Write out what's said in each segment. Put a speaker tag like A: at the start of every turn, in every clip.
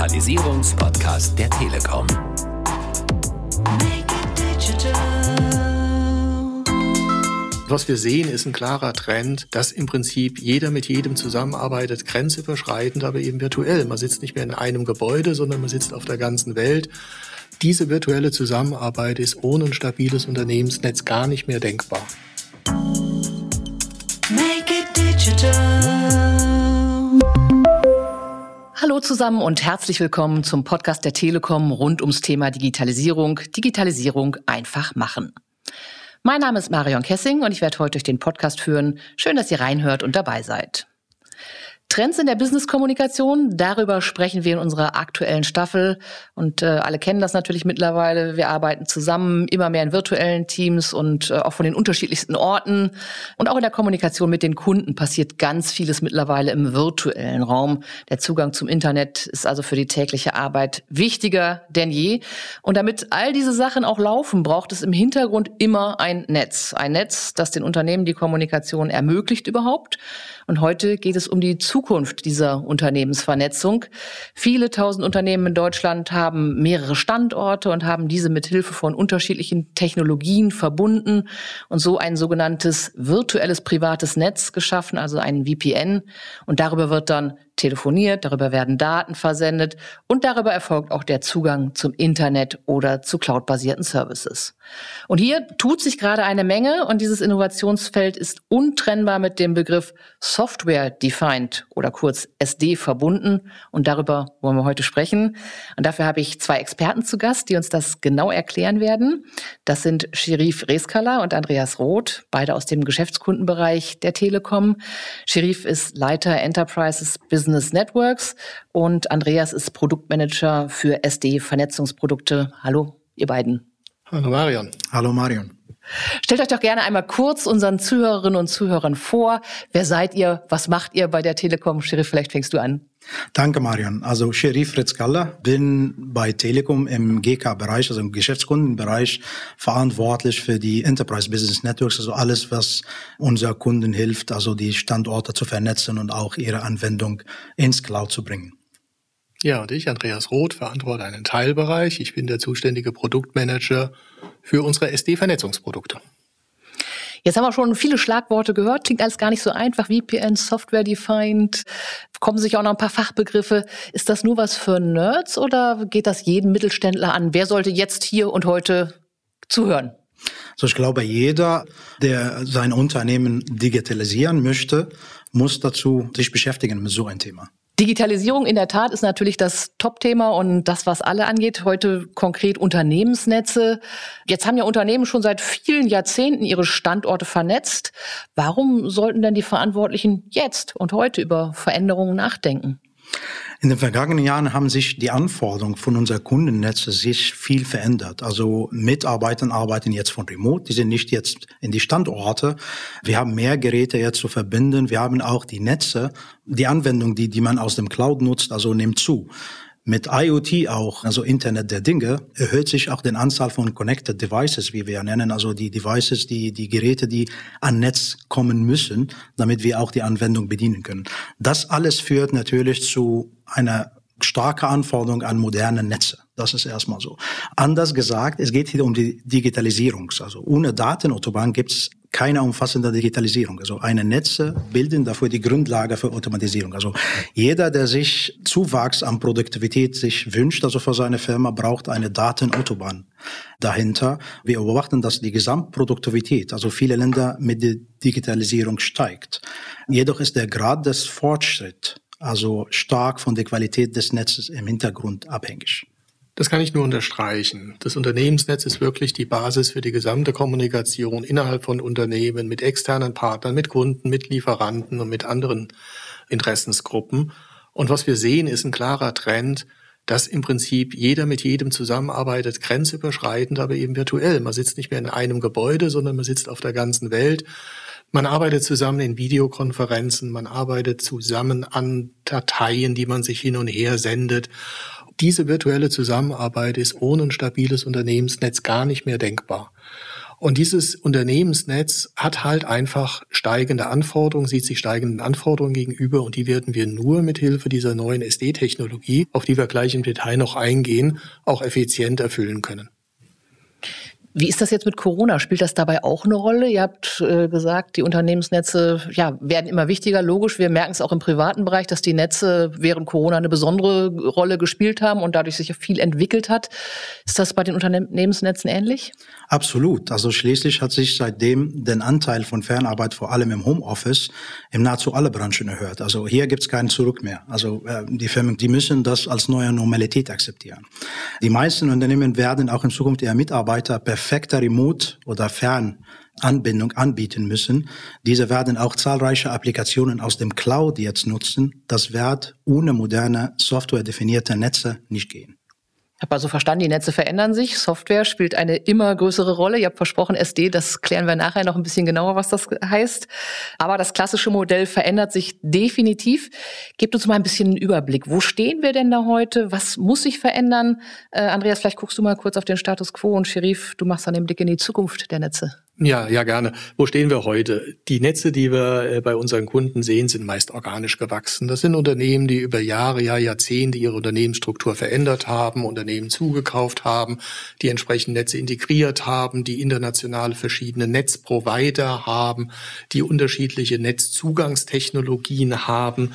A: Digitalisierungspodcast der Telekom.
B: Was wir sehen, ist ein klarer Trend, dass im Prinzip jeder mit jedem zusammenarbeitet, grenzüberschreitend, aber eben virtuell. Man sitzt nicht mehr in einem Gebäude, sondern man sitzt auf der ganzen Welt. Diese virtuelle Zusammenarbeit ist ohne ein stabiles Unternehmensnetz gar nicht mehr denkbar.
C: Hallo zusammen und herzlich willkommen zum Podcast der Telekom rund ums Thema Digitalisierung. Digitalisierung einfach machen. Mein Name ist Marion Kessing und ich werde heute durch den Podcast führen. Schön, dass ihr reinhört und dabei seid. Trends in der Business-Kommunikation, darüber sprechen wir in unserer aktuellen Staffel. Und äh, alle kennen das natürlich mittlerweile. Wir arbeiten zusammen, immer mehr in virtuellen Teams und äh, auch von den unterschiedlichsten Orten. Und auch in der Kommunikation mit den Kunden passiert ganz vieles mittlerweile im virtuellen Raum. Der Zugang zum Internet ist also für die tägliche Arbeit wichtiger denn je. Und damit all diese Sachen auch laufen, braucht es im Hintergrund immer ein Netz. Ein Netz, das den Unternehmen die Kommunikation ermöglicht überhaupt. Und heute geht es um die Zukunft dieser Unternehmensvernetzung. Viele tausend Unternehmen in Deutschland haben mehrere Standorte und haben diese mit Hilfe von unterschiedlichen Technologien verbunden und so ein sogenanntes virtuelles privates Netz geschaffen, also ein VPN. Und darüber wird dann telefoniert, darüber werden Daten versendet und darüber erfolgt auch der Zugang zum Internet oder zu cloudbasierten Services. Und hier tut sich gerade eine Menge und dieses Innovationsfeld ist untrennbar mit dem Begriff Software Defined oder kurz SD verbunden und darüber wollen wir heute sprechen. Und dafür habe ich zwei Experten zu Gast, die uns das genau erklären werden. Das sind Sherif Reskala und Andreas Roth, beide aus dem Geschäftskundenbereich der Telekom. Sherif ist Leiter Enterprises Business Business Networks und Andreas ist Produktmanager für SD Vernetzungsprodukte. Hallo, ihr beiden.
B: Hallo Marion.
D: Hallo Marion.
C: Stellt euch doch gerne einmal kurz unseren Zuhörerinnen und Zuhörern vor. Wer seid ihr? Was macht ihr bei der Telekom? Sheriff, vielleicht fängst du an.
D: Danke, Marian. Also Sherif Ritzkalla, bin bei Telekom im GK-Bereich, also im Geschäftskundenbereich, verantwortlich für die Enterprise Business Networks, also alles, was unser Kunden hilft, also die Standorte zu vernetzen und auch ihre Anwendung ins Cloud zu bringen.
B: Ja, und ich, Andreas Roth, verantworte einen Teilbereich. Ich bin der zuständige Produktmanager für unsere SD-Vernetzungsprodukte.
C: Jetzt haben wir schon viele Schlagworte gehört, klingt alles gar nicht so einfach. VPN, Software Defined, kommen sich auch noch ein paar Fachbegriffe. Ist das nur was für Nerds oder geht das jeden Mittelständler an? Wer sollte jetzt hier und heute zuhören?
D: So, ich glaube, jeder, der sein Unternehmen digitalisieren möchte, muss dazu sich beschäftigen mit so einem Thema.
C: Digitalisierung in der Tat ist natürlich das Top-Thema und das, was alle angeht. Heute konkret Unternehmensnetze. Jetzt haben ja Unternehmen schon seit vielen Jahrzehnten ihre Standorte vernetzt. Warum sollten denn die Verantwortlichen jetzt und heute über Veränderungen nachdenken?
D: In den vergangenen Jahren haben sich die Anforderungen von unseren Kundennetze sich viel verändert. Also Mitarbeiter arbeiten jetzt von Remote, die sind nicht jetzt in die Standorte. Wir haben mehr Geräte jetzt zu verbinden. Wir haben auch die Netze, die Anwendung, die, die man aus dem Cloud nutzt, also nimmt zu. Mit IoT auch, also Internet der Dinge, erhöht sich auch die Anzahl von Connected Devices, wie wir nennen, also die Devices, die, die Geräte, die an Netz kommen müssen, damit wir auch die Anwendung bedienen können. Das alles führt natürlich zu einer starke Anforderung an moderne Netze. Das ist erstmal so. Anders gesagt, es geht hier um die Digitalisierung. Also ohne Datenautobahn gibt es keine umfassende Digitalisierung. Also eine Netze bilden dafür die Grundlage für Automatisierung. Also jeder, der sich Zuwachs an Produktivität sich wünscht, also für seine Firma, braucht eine Datenautobahn dahinter. Wir beobachten, dass die Gesamtproduktivität, also viele Länder mit der Digitalisierung steigt. Jedoch ist der Grad des Fortschritts also stark von der Qualität des Netzes im Hintergrund abhängig.
B: Das kann ich nur unterstreichen. Das Unternehmensnetz ist wirklich die Basis für die gesamte Kommunikation innerhalb von Unternehmen mit externen Partnern, mit Kunden, mit Lieferanten und mit anderen Interessensgruppen. Und was wir sehen, ist ein klarer Trend, dass im Prinzip jeder mit jedem zusammenarbeitet, grenzüberschreitend, aber eben virtuell. Man sitzt nicht mehr in einem Gebäude, sondern man sitzt auf der ganzen Welt. Man arbeitet zusammen in Videokonferenzen, man arbeitet zusammen an Dateien, die man sich hin und her sendet diese virtuelle Zusammenarbeit ist ohne ein stabiles Unternehmensnetz gar nicht mehr denkbar. Und dieses Unternehmensnetz hat halt einfach steigende Anforderungen, sieht sich steigenden Anforderungen gegenüber und die werden wir nur mit Hilfe dieser neuen SD-Technologie, auf die wir gleich im Detail noch eingehen, auch effizient erfüllen können.
C: Wie ist das jetzt mit Corona? Spielt das dabei auch eine Rolle? Ihr habt äh, gesagt, die Unternehmensnetze ja, werden immer wichtiger. Logisch, wir merken es auch im privaten Bereich, dass die Netze während Corona eine besondere Rolle gespielt haben und dadurch sich viel entwickelt hat. Ist das bei den Unternehmensnetzen ähnlich?
D: Absolut. Also schließlich hat sich seitdem den Anteil von Fernarbeit vor allem im Homeoffice in nahezu alle Branchen erhöht. Also hier gibt es keinen Zurück mehr. Also äh, die Firmen, die müssen das als neue Normalität akzeptieren. Die meisten Unternehmen werden auch in Zukunft ihre Mitarbeiter perfekter Remote oder Fernanbindung anbieten müssen. Diese werden auch zahlreiche Applikationen aus dem Cloud jetzt nutzen. Das wird ohne moderne, softwaredefinierte Netze nicht gehen.
C: Ich habe also verstanden, die Netze verändern sich. Software spielt eine immer größere Rolle. Ihr habt versprochen, SD, das klären wir nachher noch ein bisschen genauer, was das heißt. Aber das klassische Modell verändert sich definitiv. Gebt uns mal ein bisschen einen Überblick. Wo stehen wir denn da heute? Was muss sich verändern? Äh, Andreas, vielleicht guckst du mal kurz auf den Status quo und Sherif, du machst dann den Blick in die Zukunft der Netze.
B: Ja, ja, gerne. Wo stehen wir heute? Die Netze, die wir äh, bei unseren Kunden sehen, sind meist organisch gewachsen. Das sind Unternehmen, die über Jahre, ja Jahrzehnte ihre Unternehmensstruktur verändert haben, Unternehmen zugekauft haben, die entsprechend Netze integriert haben, die internationale verschiedene Netzprovider haben, die unterschiedliche Netzzugangstechnologien haben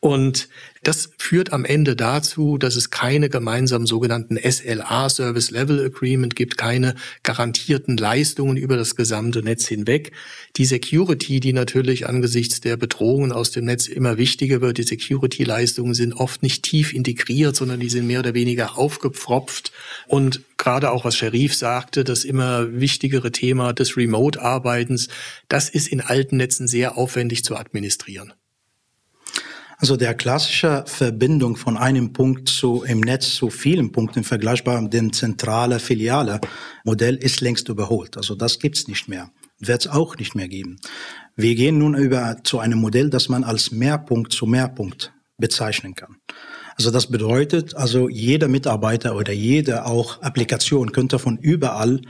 B: und das führt am Ende dazu, dass es keine gemeinsamen sogenannten SLA, Service Level Agreement gibt, keine garantierten Leistungen über das gesamte Netz hinweg. Die Security, die natürlich angesichts der Bedrohungen aus dem Netz immer wichtiger wird, die Security-Leistungen sind oft nicht tief integriert, sondern die sind mehr oder weniger aufgepfropft. Und gerade auch was Sharif sagte, das immer wichtigere Thema des Remote-Arbeitens, das ist in alten Netzen sehr aufwendig zu administrieren.
D: Also der klassische Verbindung von einem Punkt zu im Netz zu vielen Punkten vergleichbar mit dem zentrale Filiale Modell ist längst überholt. Also das gibt's nicht mehr. Wird es auch nicht mehr geben. Wir gehen nun über zu einem Modell, das man als Mehrpunkt zu Mehrpunkt bezeichnen kann. Also das bedeutet, also jeder Mitarbeiter oder jede auch Applikation könnte von überall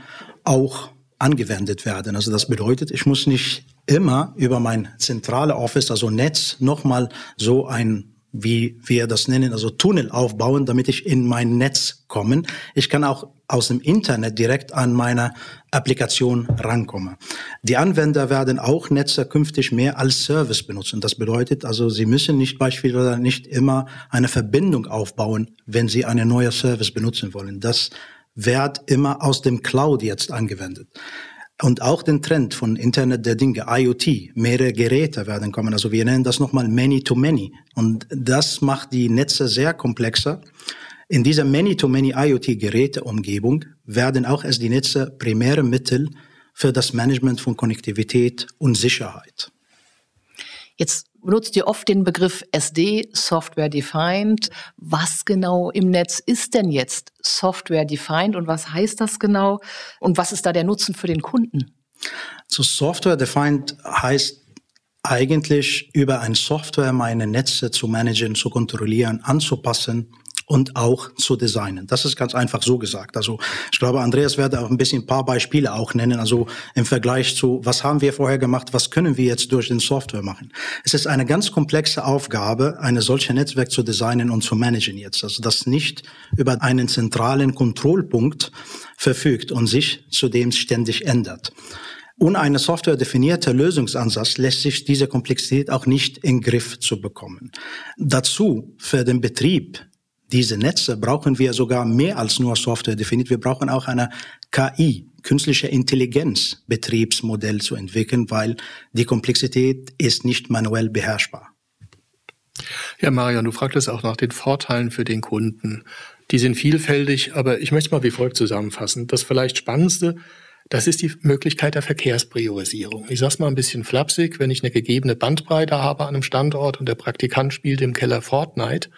D: auch angewendet werden. Also das bedeutet, ich muss nicht immer über mein zentrale Office, also Netz, nochmal so ein wie wir das nennen, also Tunnel aufbauen, damit ich in mein Netz komme. Ich kann auch aus dem Internet direkt an meine Applikation rankommen. Die Anwender werden auch Netze künftig mehr als Service benutzen. Das bedeutet also, sie müssen nicht beispielsweise nicht immer eine Verbindung aufbauen, wenn sie eine neue Service benutzen wollen. Das wird immer aus dem Cloud jetzt angewendet. Und auch den Trend von Internet der Dinge, IoT, mehrere Geräte werden kommen. Also wir nennen das nochmal Many-to-Many. Und das macht die Netze sehr komplexer. In dieser Many-to-Many IoT-Geräteumgebung werden auch erst die Netze primäre Mittel für das Management von Konnektivität und Sicherheit.
C: Jetzt benutzt ihr oft den Begriff SD, Software Defined. Was genau im Netz ist denn jetzt Software Defined und was heißt das genau? Und was ist da der Nutzen für den Kunden?
D: So Software Defined heißt eigentlich über ein Software meine Netze zu managen, zu kontrollieren, anzupassen und auch zu designen. Das ist ganz einfach so gesagt. Also ich glaube, Andreas werde auch ein bisschen ein paar Beispiele auch nennen, also im Vergleich zu, was haben wir vorher gemacht, was können wir jetzt durch den Software machen. Es ist eine ganz komplexe Aufgabe, eine solche Netzwerk zu designen und zu managen jetzt. Also das nicht über einen zentralen Kontrollpunkt verfügt und sich zudem ständig ändert. Ohne eine software-definierte Lösungsansatz lässt sich diese Komplexität auch nicht in Griff zu bekommen. Dazu für den Betrieb diese Netze brauchen wir sogar mehr als nur Software definiert. Wir brauchen auch eine KI, künstliche Intelligenz Betriebsmodell zu entwickeln, weil die Komplexität ist nicht manuell beherrschbar.
B: Ja, Marian, du fragtest auch nach den Vorteilen für den Kunden. Die sind vielfältig, aber ich möchte mal wie folgt zusammenfassen. Das vielleicht Spannendste, das ist die Möglichkeit der Verkehrspriorisierung. Ich sage mal ein bisschen flapsig, wenn ich eine gegebene Bandbreite habe an einem Standort und der Praktikant spielt im Keller Fortnite,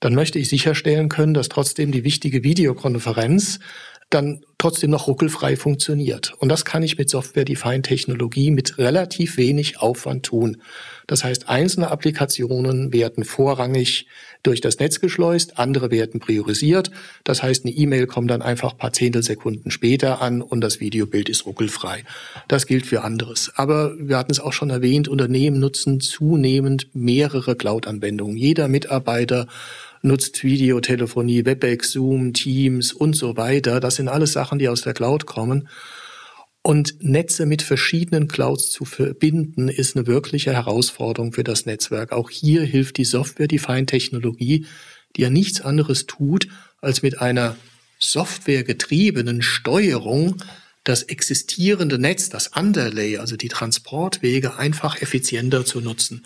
B: dann möchte ich sicherstellen können, dass trotzdem die wichtige Videokonferenz dann trotzdem noch ruckelfrei funktioniert. Und das kann ich mit Software-Defined-Technologie mit relativ wenig Aufwand tun. Das heißt, einzelne Applikationen werden vorrangig durch das Netz geschleust, andere werden priorisiert. Das heißt, eine E-Mail kommt dann einfach ein paar Zehntelsekunden später an und das Videobild ist ruckelfrei. Das gilt für anderes. Aber wir hatten es auch schon erwähnt, Unternehmen nutzen zunehmend mehrere Cloud-Anwendungen. Jeder Mitarbeiter nutzt Videotelefonie, WebEx, Zoom, Teams und so weiter. Das sind alles Sachen, die aus der Cloud kommen. Und Netze mit verschiedenen Clouds zu verbinden, ist eine wirkliche Herausforderung für das Netzwerk. Auch hier hilft die Software-Defined-Technologie, die ja nichts anderes tut, als mit einer softwaregetriebenen Steuerung das existierende Netz, das Underlay, also die Transportwege, einfach effizienter zu nutzen.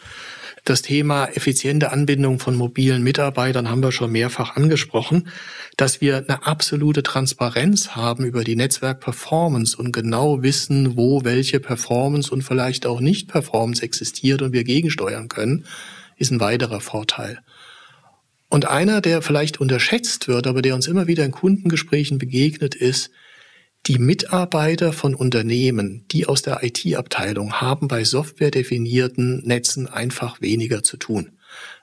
B: Das Thema effiziente Anbindung von mobilen Mitarbeitern haben wir schon mehrfach angesprochen, dass wir eine absolute Transparenz haben über die Netzwerkperformance und genau wissen, wo welche Performance und vielleicht auch Nicht-Performance existiert und wir gegensteuern können, ist ein weiterer Vorteil. Und einer, der vielleicht unterschätzt wird, aber der uns immer wieder in Kundengesprächen begegnet, ist, die Mitarbeiter von Unternehmen, die aus der IT-Abteilung, haben bei softwaredefinierten Netzen einfach weniger zu tun.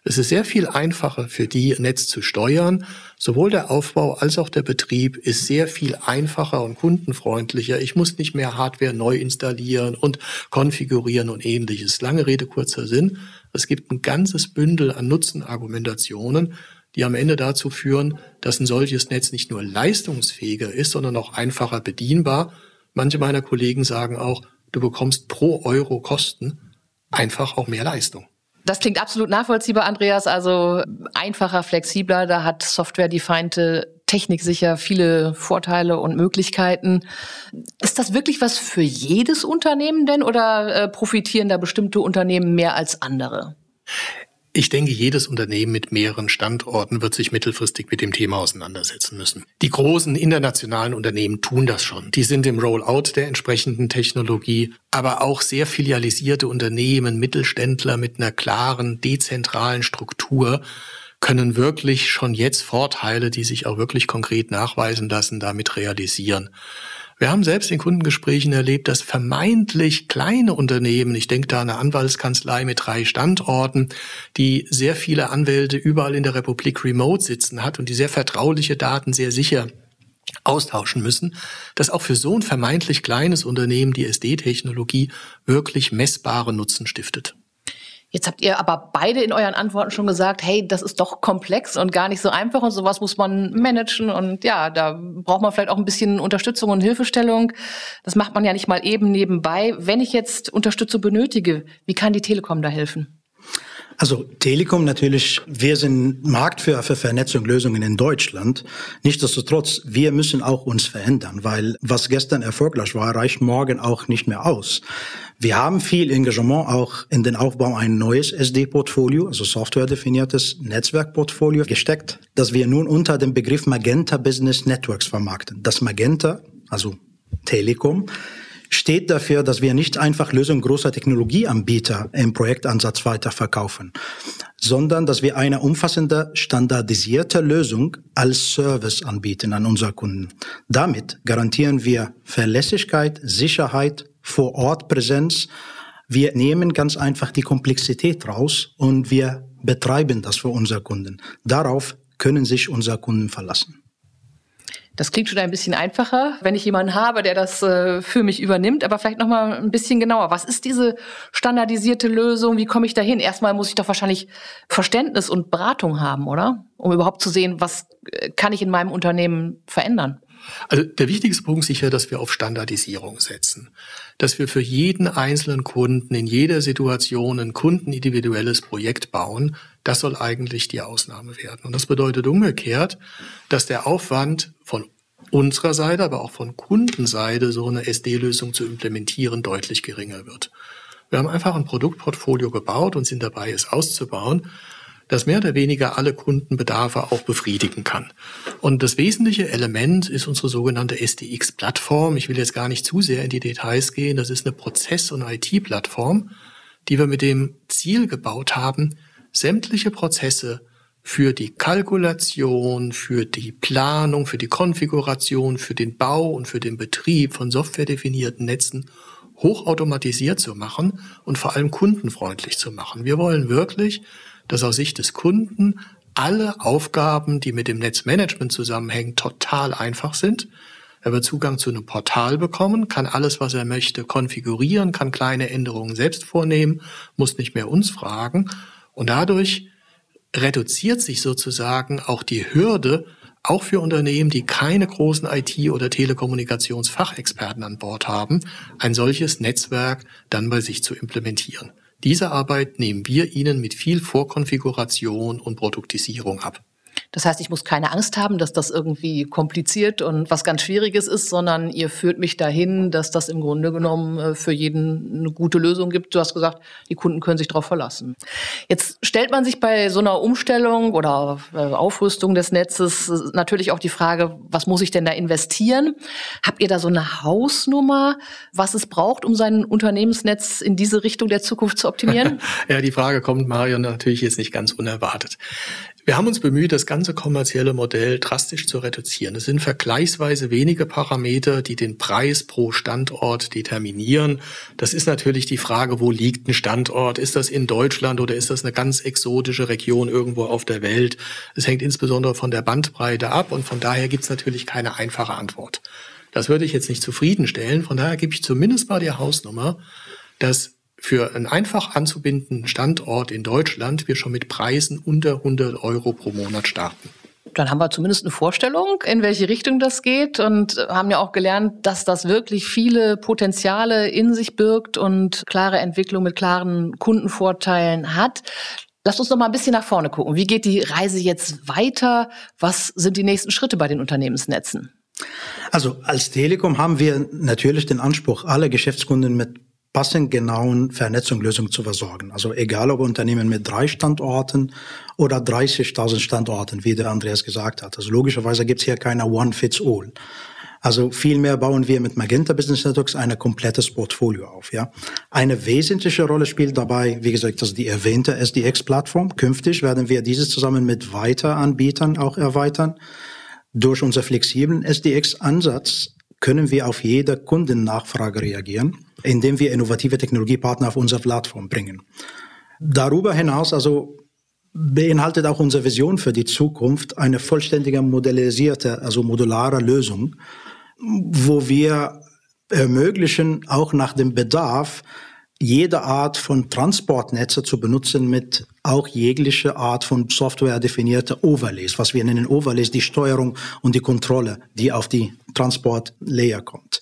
B: Es ist sehr viel einfacher für die, Netz zu steuern. Sowohl der Aufbau als auch der Betrieb ist sehr viel einfacher und kundenfreundlicher. Ich muss nicht mehr Hardware neu installieren und konfigurieren und ähnliches. Lange Rede, kurzer Sinn. Es gibt ein ganzes Bündel an Nutzenargumentationen, die am Ende dazu führen, dass ein solches Netz nicht nur leistungsfähiger ist, sondern auch einfacher bedienbar. Manche meiner Kollegen sagen auch, du bekommst pro Euro Kosten einfach auch mehr Leistung.
C: Das klingt absolut nachvollziehbar, Andreas. Also einfacher, flexibler, da hat Software-defined Technik sicher viele Vorteile und Möglichkeiten. Ist das wirklich was für jedes Unternehmen denn oder äh, profitieren da bestimmte Unternehmen mehr als andere?
B: Ich denke, jedes Unternehmen mit mehreren Standorten wird sich mittelfristig mit dem Thema auseinandersetzen müssen. Die großen internationalen Unternehmen tun das schon. Die sind im Rollout der entsprechenden Technologie, aber auch sehr filialisierte Unternehmen, Mittelständler mit einer klaren, dezentralen Struktur können wirklich schon jetzt Vorteile, die sich auch wirklich konkret nachweisen lassen, damit realisieren. Wir haben selbst in Kundengesprächen erlebt, dass vermeintlich kleine Unternehmen, ich denke da an eine Anwaltskanzlei mit drei Standorten, die sehr viele Anwälte überall in der Republik remote sitzen hat und die sehr vertrauliche Daten sehr sicher austauschen müssen, dass auch für so ein vermeintlich kleines Unternehmen die SD-Technologie wirklich messbare Nutzen stiftet.
C: Jetzt habt ihr aber beide in euren Antworten schon gesagt, hey, das ist doch komplex und gar nicht so einfach und sowas muss man managen und ja, da braucht man vielleicht auch ein bisschen Unterstützung und Hilfestellung. Das macht man ja nicht mal eben nebenbei. Wenn ich jetzt Unterstützung benötige, wie kann die Telekom da helfen?
D: Also Telekom natürlich, wir sind Marktführer für Vernetzungslösungen in Deutschland. Nichtsdestotrotz, wir müssen auch uns verändern, weil was gestern erfolgreich war, reicht morgen auch nicht mehr aus. Wir haben viel Engagement auch in den Aufbau ein neues SD-Portfolio, also software-definiertes Netzwerkportfolio gesteckt, das wir nun unter dem Begriff Magenta Business Networks vermarkten. Das Magenta, also Telekom, steht dafür, dass wir nicht einfach Lösungen großer Technologieanbieter im Projektansatz weiterverkaufen, sondern dass wir eine umfassende, standardisierte Lösung als Service anbieten an unsere Kunden. Damit garantieren wir Verlässlichkeit, Sicherheit, vor Ort Präsenz. Wir nehmen ganz einfach die Komplexität raus und wir betreiben das für unsere Kunden. Darauf können sich unsere Kunden verlassen.
C: Das klingt schon ein bisschen einfacher, wenn ich jemanden habe, der das äh, für mich übernimmt. Aber vielleicht noch mal ein bisschen genauer. Was ist diese standardisierte Lösung? Wie komme ich dahin? Erstmal muss ich doch wahrscheinlich Verständnis und Beratung haben, oder? Um überhaupt zu sehen, was äh, kann ich in meinem Unternehmen verändern?
B: Also der wichtigste Punkt sicher, dass wir auf Standardisierung setzen. Dass wir für jeden einzelnen Kunden in jeder Situation ein kundenindividuelles Projekt bauen, das soll eigentlich die Ausnahme werden. Und das bedeutet umgekehrt, dass der Aufwand von unserer Seite, aber auch von Kundenseite, so eine SD-Lösung zu implementieren, deutlich geringer wird. Wir haben einfach ein Produktportfolio gebaut und sind dabei, es auszubauen das mehr oder weniger alle Kundenbedarfe auch befriedigen kann. Und das wesentliche Element ist unsere sogenannte SDX-Plattform. Ich will jetzt gar nicht zu sehr in die Details gehen. Das ist eine Prozess- und IT-Plattform, die wir mit dem Ziel gebaut haben, sämtliche Prozesse für die Kalkulation, für die Planung, für die Konfiguration, für den Bau und für den Betrieb von softwaredefinierten Netzen hochautomatisiert zu machen und vor allem kundenfreundlich zu machen. Wir wollen wirklich, dass aus Sicht des Kunden alle Aufgaben, die mit dem Netzmanagement zusammenhängen, total einfach sind. Er wird Zugang zu einem Portal bekommen, kann alles, was er möchte, konfigurieren, kann kleine Änderungen selbst vornehmen, muss nicht mehr uns fragen. Und dadurch reduziert sich sozusagen auch die Hürde, auch für Unternehmen, die keine großen IT- oder Telekommunikationsfachexperten an Bord haben, ein solches Netzwerk dann bei sich zu implementieren. Diese Arbeit nehmen wir Ihnen mit viel Vorkonfiguration und Produktisierung ab.
C: Das heißt, ich muss keine Angst haben, dass das irgendwie kompliziert und was ganz Schwieriges ist, sondern ihr führt mich dahin, dass das im Grunde genommen äh, für jeden eine gute Lösung gibt. Du hast gesagt, die Kunden können sich darauf verlassen. Jetzt stellt man sich bei so einer Umstellung oder äh, Aufrüstung des Netzes äh, natürlich auch die Frage, was muss ich denn da investieren? Habt ihr da so eine Hausnummer, was es braucht, um sein Unternehmensnetz in diese Richtung der Zukunft zu optimieren?
B: ja, die Frage kommt Mario natürlich jetzt nicht ganz unerwartet. Wir haben uns bemüht, das ganze kommerzielle Modell drastisch zu reduzieren. Es sind vergleichsweise wenige Parameter, die den Preis pro Standort determinieren. Das ist natürlich die Frage, wo liegt ein Standort? Ist das in Deutschland oder ist das eine ganz exotische Region irgendwo auf der Welt? Es hängt insbesondere von der Bandbreite ab und von daher gibt es natürlich keine einfache Antwort. Das würde ich jetzt nicht zufriedenstellen. Von daher gebe ich zumindest mal die Hausnummer, dass für einen einfach anzubindenden Standort in Deutschland wir schon mit Preisen unter 100 Euro pro Monat starten.
C: Dann haben wir zumindest eine Vorstellung, in welche Richtung das geht und haben ja auch gelernt, dass das wirklich viele Potenziale in sich birgt und klare Entwicklung mit klaren Kundenvorteilen hat. Lass uns noch mal ein bisschen nach vorne gucken. Wie geht die Reise jetzt weiter? Was sind die nächsten Schritte bei den Unternehmensnetzen?
D: Also als Telekom haben wir natürlich den Anspruch, alle Geschäftskunden mit passend genauen Vernetzungslösungen zu versorgen. Also egal ob Unternehmen mit drei Standorten oder 30.000 Standorten, wie der Andreas gesagt hat. Also logischerweise gibt es hier keine One-Fits-All. Also vielmehr bauen wir mit Magenta Business Networks ein komplettes Portfolio auf. Ja, eine wesentliche Rolle spielt dabei, wie gesagt, also die erwähnte SDX-Plattform. Künftig werden wir dieses zusammen mit Weiteranbietern auch erweitern. Durch unseren flexiblen SDX-Ansatz können wir auf jede Kundennachfrage reagieren, indem wir innovative Technologiepartner auf unsere Plattform bringen. Darüber hinaus also beinhaltet auch unsere Vision für die Zukunft eine vollständige modellisierte, also modulare Lösung, wo wir ermöglichen, auch nach dem Bedarf jede Art von Transportnetze zu benutzen mit auch jegliche Art von Software definierte Overlays, was wir nennen Overlays, die Steuerung und die Kontrolle, die auf die Transportlayer kommt.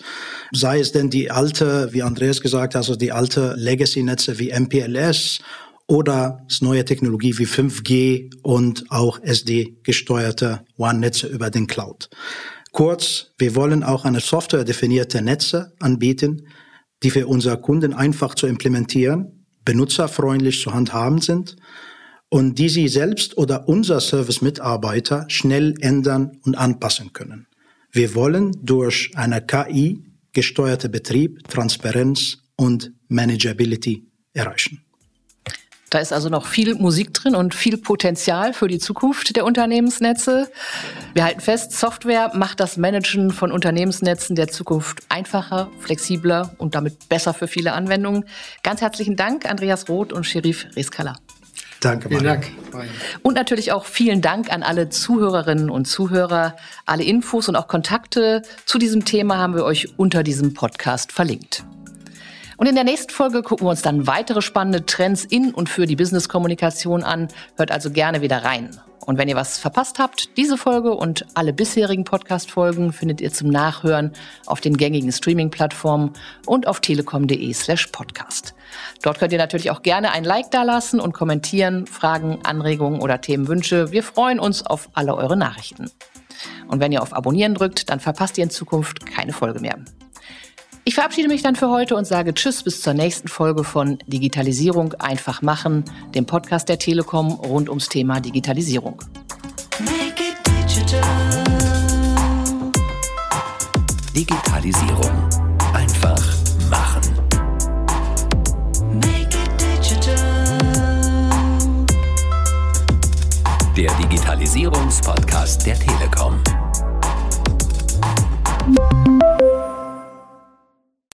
D: Sei es denn die alte, wie Andreas gesagt hat, also die alte Legacy-Netze wie MPLS oder neue Technologie wie 5G und auch SD gesteuerte One-Netze über den Cloud. Kurz, wir wollen auch eine Software definierte Netze anbieten, die für unsere Kunden einfach zu implementieren, benutzerfreundlich zu handhaben sind und die sie selbst oder unser Service-Mitarbeiter schnell ändern und anpassen können. Wir wollen durch eine KI gesteuerte Betrieb Transparenz und Manageability erreichen.
C: Da ist also noch viel Musik drin und viel Potenzial für die Zukunft der Unternehmensnetze. Wir halten fest, Software macht das Managen von Unternehmensnetzen der Zukunft einfacher, flexibler und damit besser für viele Anwendungen. Ganz herzlichen Dank, Andreas Roth und Sherif Reskala.
D: Danke,
B: Vielen Dank.
C: Und natürlich auch vielen Dank an alle Zuhörerinnen und Zuhörer. Alle Infos und auch Kontakte zu diesem Thema haben wir euch unter diesem Podcast verlinkt. Und in der nächsten Folge gucken wir uns dann weitere spannende Trends in und für die Business-Kommunikation an. Hört also gerne wieder rein. Und wenn ihr was verpasst habt, diese Folge und alle bisherigen Podcast-Folgen findet ihr zum Nachhören auf den gängigen Streaming-Plattformen und auf telekom.de slash podcast. Dort könnt ihr natürlich auch gerne ein Like dalassen und kommentieren, Fragen, Anregungen oder Themenwünsche. Wir freuen uns auf alle eure Nachrichten. Und wenn ihr auf Abonnieren drückt, dann verpasst ihr in Zukunft keine Folge mehr. Ich verabschiede mich dann für heute und sage Tschüss bis zur nächsten Folge von Digitalisierung einfach machen, dem Podcast der Telekom rund ums Thema Digitalisierung.
A: Digitalisierung einfach machen. Der Digitalisierungspodcast der Telekom.